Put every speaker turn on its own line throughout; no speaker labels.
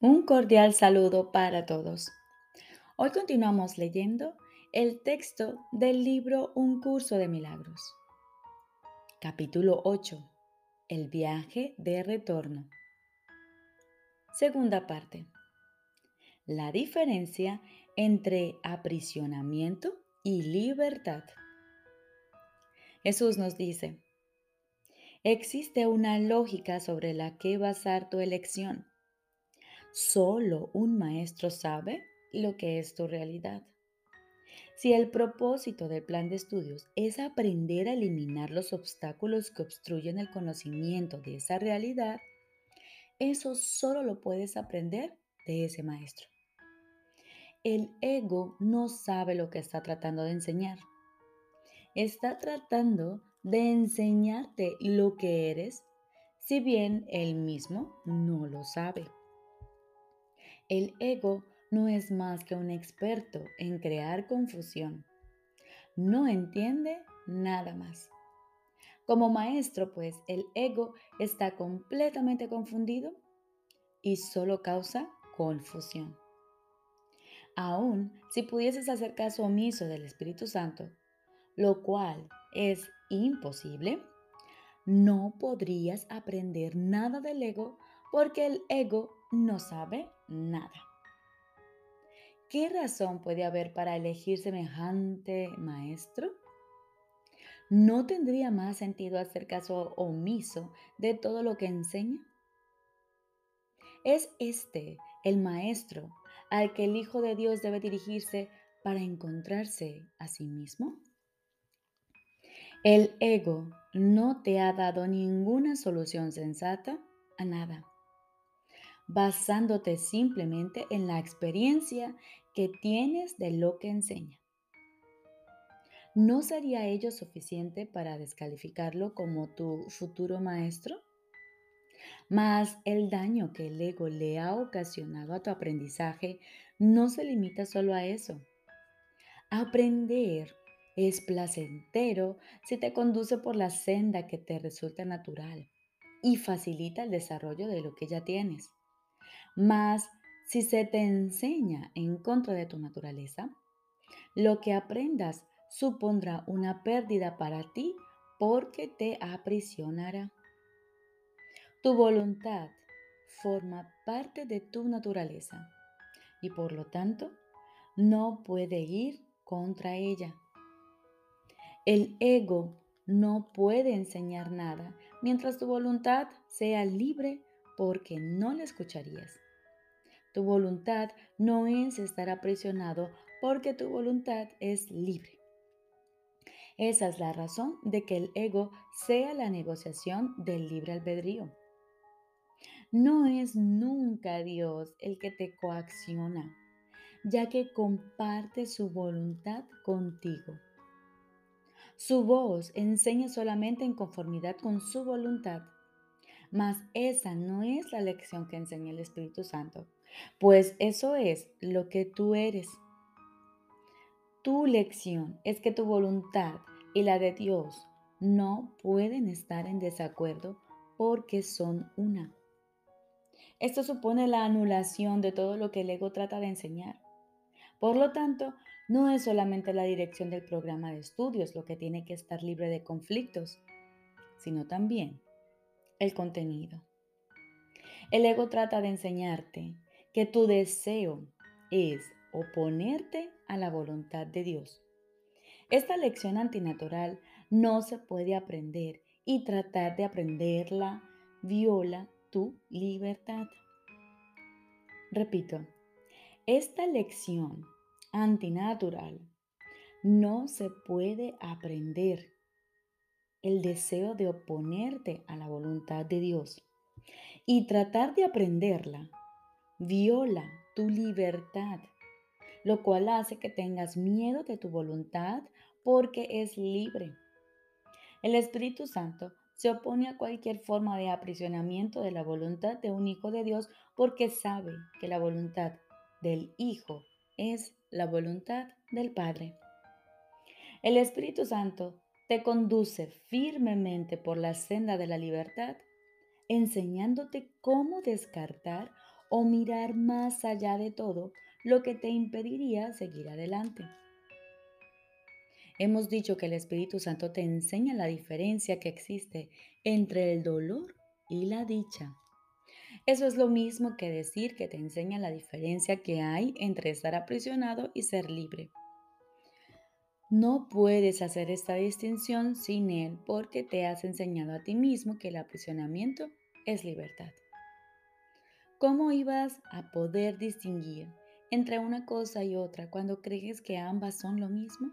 Un cordial saludo para todos. Hoy continuamos leyendo el texto del libro Un curso de milagros. Capítulo 8. El viaje de retorno. Segunda parte. La diferencia entre aprisionamiento y libertad. Jesús nos dice, existe una lógica sobre la que basar tu elección Solo un maestro sabe lo que es tu realidad. Si el propósito del plan de estudios es aprender a eliminar los obstáculos que obstruyen el conocimiento de esa realidad, eso solo lo puedes aprender de ese maestro. El ego no sabe lo que está tratando de enseñar. Está tratando de enseñarte lo que eres, si bien él mismo no lo sabe. El ego no es más que un experto en crear confusión. No entiende nada más. Como maestro, pues, el ego está completamente confundido y solo causa confusión. Aún si pudieses hacer caso omiso del Espíritu Santo, lo cual es imposible, no podrías aprender nada del ego porque el ego no sabe nada. ¿Qué razón puede haber para elegir semejante maestro? ¿No tendría más sentido hacer caso omiso de todo lo que enseña? ¿Es este el maestro al que el Hijo de Dios debe dirigirse para encontrarse a sí mismo? El ego no te ha dado ninguna solución sensata a nada basándote simplemente en la experiencia que tienes de lo que enseña. ¿No sería ello suficiente para descalificarlo como tu futuro maestro? Mas el daño que el ego le ha ocasionado a tu aprendizaje no se limita solo a eso. Aprender es placentero si te conduce por la senda que te resulta natural y facilita el desarrollo de lo que ya tienes. Mas si se te enseña en contra de tu naturaleza, lo que aprendas supondrá una pérdida para ti porque te aprisionará. Tu voluntad forma parte de tu naturaleza y por lo tanto no puede ir contra ella. El ego no puede enseñar nada mientras tu voluntad sea libre porque no le escucharías. Tu voluntad no es estar aprisionado porque tu voluntad es libre. Esa es la razón de que el ego sea la negociación del libre albedrío. No es nunca Dios el que te coacciona, ya que comparte su voluntad contigo. Su voz enseña solamente en conformidad con su voluntad, mas esa no es la lección que enseña el Espíritu Santo pues eso es lo que tú eres. Tu lección es que tu voluntad y la de Dios no pueden estar en desacuerdo porque son una. Esto supone la anulación de todo lo que el ego trata de enseñar. Por lo tanto, no es solamente la dirección del programa de estudios lo que tiene que estar libre de conflictos, sino también el contenido. El ego trata de enseñarte que tu deseo es oponerte a la voluntad de Dios. Esta lección antinatural no se puede aprender y tratar de aprenderla viola tu libertad. Repito, esta lección antinatural no se puede aprender. El deseo de oponerte a la voluntad de Dios y tratar de aprenderla viola tu libertad, lo cual hace que tengas miedo de tu voluntad porque es libre. El Espíritu Santo se opone a cualquier forma de aprisionamiento de la voluntad de un hijo de Dios porque sabe que la voluntad del Hijo es la voluntad del Padre. El Espíritu Santo te conduce firmemente por la senda de la libertad, enseñándote cómo descartar o mirar más allá de todo lo que te impediría seguir adelante. Hemos dicho que el Espíritu Santo te enseña la diferencia que existe entre el dolor y la dicha. Eso es lo mismo que decir que te enseña la diferencia que hay entre estar aprisionado y ser libre. No puedes hacer esta distinción sin Él porque te has enseñado a ti mismo que el aprisionamiento es libertad. ¿Cómo ibas a poder distinguir entre una cosa y otra cuando crees que ambas son lo mismo?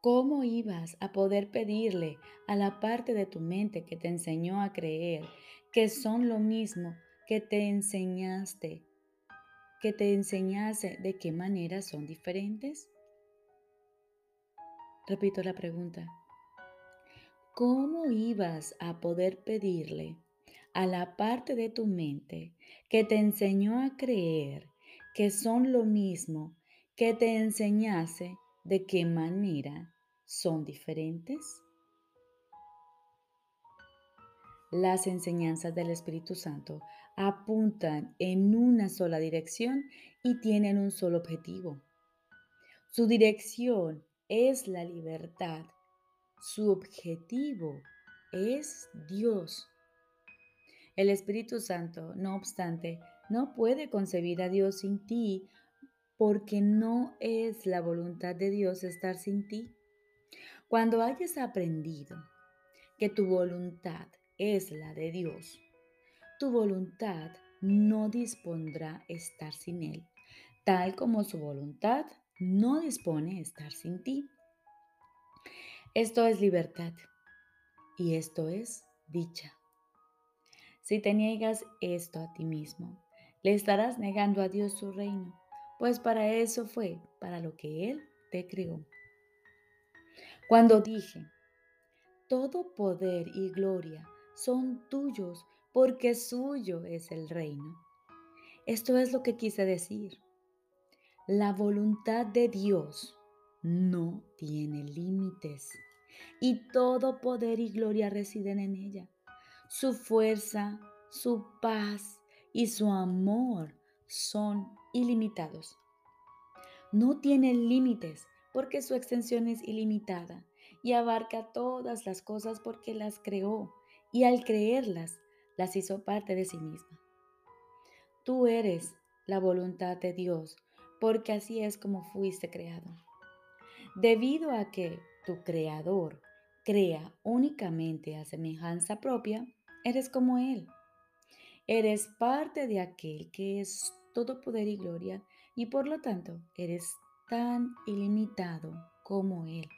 ¿Cómo ibas a poder pedirle a la parte de tu mente que te enseñó a creer que son lo mismo que te enseñaste, que te enseñase de qué manera son diferentes? Repito la pregunta. ¿Cómo ibas a poder pedirle a la parte de tu mente que te enseñó a creer que son lo mismo que te enseñase de qué manera son diferentes? Las enseñanzas del Espíritu Santo apuntan en una sola dirección y tienen un solo objetivo. Su dirección es la libertad. Su objetivo es Dios. El Espíritu Santo, no obstante, no puede concebir a Dios sin ti porque no es la voluntad de Dios estar sin ti. Cuando hayas aprendido que tu voluntad es la de Dios, tu voluntad no dispondrá estar sin Él, tal como su voluntad no dispone estar sin ti. Esto es libertad y esto es dicha. Si te niegas esto a ti mismo, le estarás negando a Dios su reino, pues para eso fue, para lo que Él te creó. Cuando dije, todo poder y gloria son tuyos porque suyo es el reino. Esto es lo que quise decir. La voluntad de Dios no tiene límites y todo poder y gloria residen en ella. Su fuerza, su paz y su amor son ilimitados. No tienen límites porque su extensión es ilimitada y abarca todas las cosas porque las creó y al creerlas las hizo parte de sí misma. Tú eres la voluntad de Dios porque así es como fuiste creado. Debido a que tu creador crea únicamente a semejanza propia, eres como Él. Eres parte de aquel que es todo poder y gloria y por lo tanto eres tan ilimitado como Él.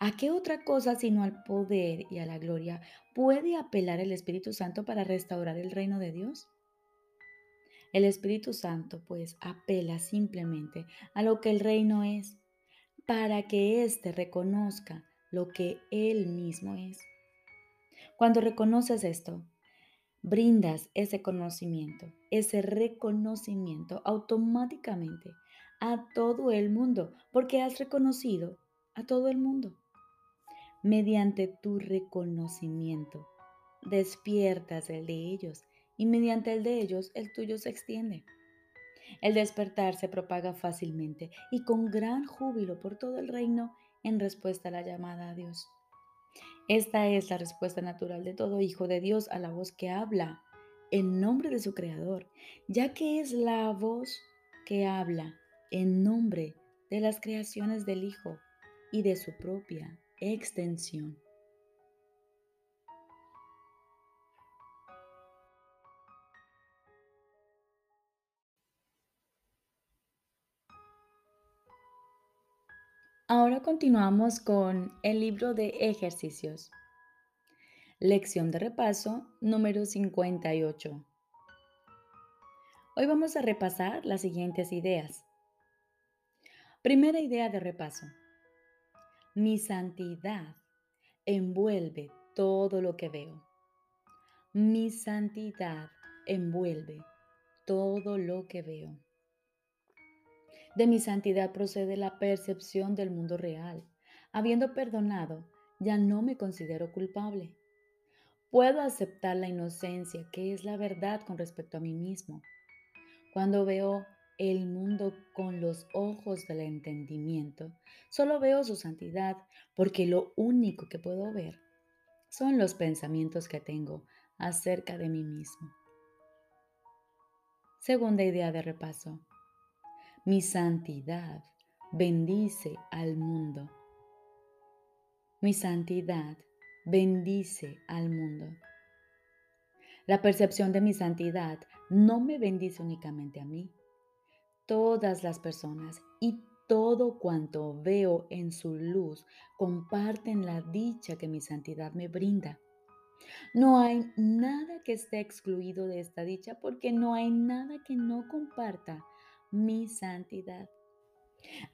¿A qué otra cosa sino al poder y a la gloria puede apelar el Espíritu Santo para restaurar el reino de Dios? El Espíritu Santo, pues, apela simplemente a lo que el reino es, para que éste reconozca lo que Él mismo es. Cuando reconoces esto, brindas ese conocimiento, ese reconocimiento automáticamente a todo el mundo, porque has reconocido a todo el mundo. Mediante tu reconocimiento, despiertas el de ellos y mediante el de ellos el tuyo se extiende. El despertar se propaga fácilmente y con gran júbilo por todo el reino en respuesta a la llamada a Dios. Esta es la respuesta natural de todo hijo de Dios a la voz que habla en nombre de su Creador, ya que es la voz que habla en nombre de las creaciones del Hijo y de su propia extensión. Ahora continuamos con el libro de ejercicios. Lección de repaso número 58. Hoy vamos a repasar las siguientes ideas. Primera idea de repaso. Mi santidad envuelve todo lo que veo. Mi santidad envuelve todo lo que veo. De mi santidad procede la percepción del mundo real. Habiendo perdonado, ya no me considero culpable. Puedo aceptar la inocencia, que es la verdad con respecto a mí mismo. Cuando veo el mundo con los ojos del entendimiento, solo veo su santidad, porque lo único que puedo ver son los pensamientos que tengo acerca de mí mismo. Segunda idea de repaso. Mi santidad bendice al mundo. Mi santidad bendice al mundo. La percepción de mi santidad no me bendice únicamente a mí. Todas las personas y todo cuanto veo en su luz comparten la dicha que mi santidad me brinda. No hay nada que esté excluido de esta dicha porque no hay nada que no comparta mi santidad.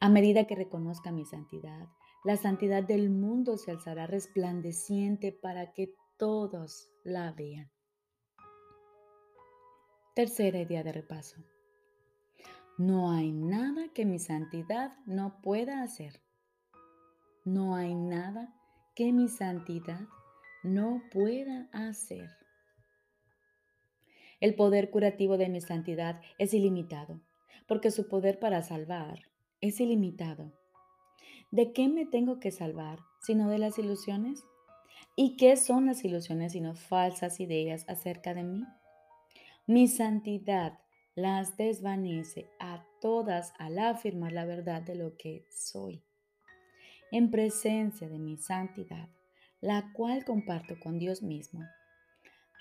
A medida que reconozca mi santidad, la santidad del mundo se alzará resplandeciente para que todos la vean. Tercera idea de repaso. No hay nada que mi santidad no pueda hacer. No hay nada que mi santidad no pueda hacer. El poder curativo de mi santidad es ilimitado, porque su poder para salvar es ilimitado. ¿De qué me tengo que salvar sino de las ilusiones? ¿Y qué son las ilusiones sino falsas ideas acerca de mí? Mi santidad las desvanece a todas al afirmar la verdad de lo que soy. En presencia de mi santidad, la cual comparto con Dios mismo,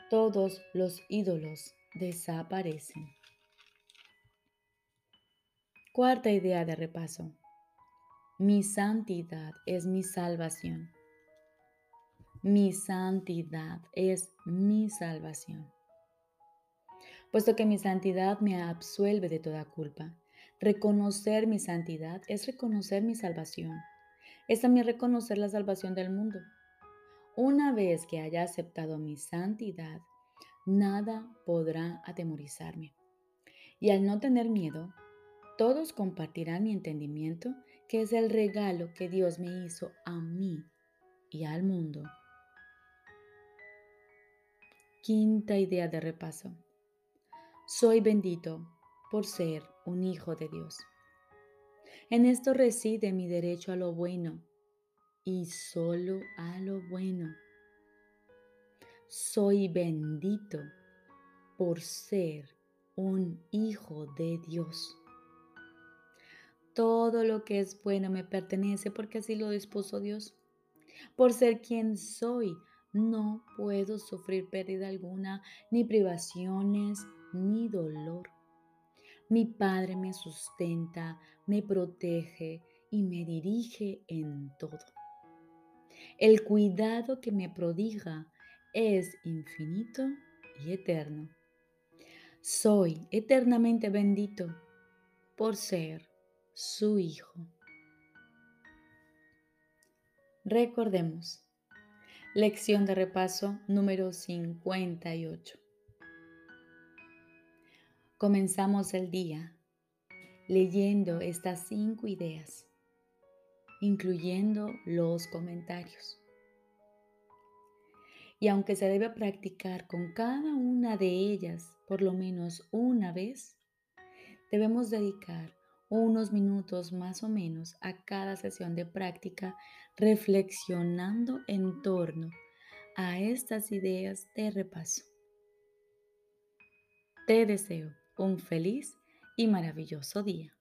todos los ídolos desaparecen. Cuarta idea de repaso. Mi santidad es mi salvación. Mi santidad es mi salvación puesto que mi santidad me absuelve de toda culpa. Reconocer mi santidad es reconocer mi salvación. Es también reconocer la salvación del mundo. Una vez que haya aceptado mi santidad, nada podrá atemorizarme. Y al no tener miedo, todos compartirán mi entendimiento, que es el regalo que Dios me hizo a mí y al mundo. Quinta idea de repaso. Soy bendito por ser un hijo de Dios. En esto reside mi derecho a lo bueno y solo a lo bueno. Soy bendito por ser un hijo de Dios. Todo lo que es bueno me pertenece porque así lo dispuso Dios. Por ser quien soy, no puedo sufrir pérdida alguna, ni privaciones, ni dolor. Mi Padre me sustenta, me protege y me dirige en todo. El cuidado que me prodiga es infinito y eterno. Soy eternamente bendito por ser su Hijo. Recordemos, lección de repaso número 58. Comenzamos el día leyendo estas cinco ideas, incluyendo los comentarios. Y aunque se debe practicar con cada una de ellas por lo menos una vez, debemos dedicar unos minutos más o menos a cada sesión de práctica reflexionando en torno a estas ideas de repaso. Te deseo un feliz y maravilloso día.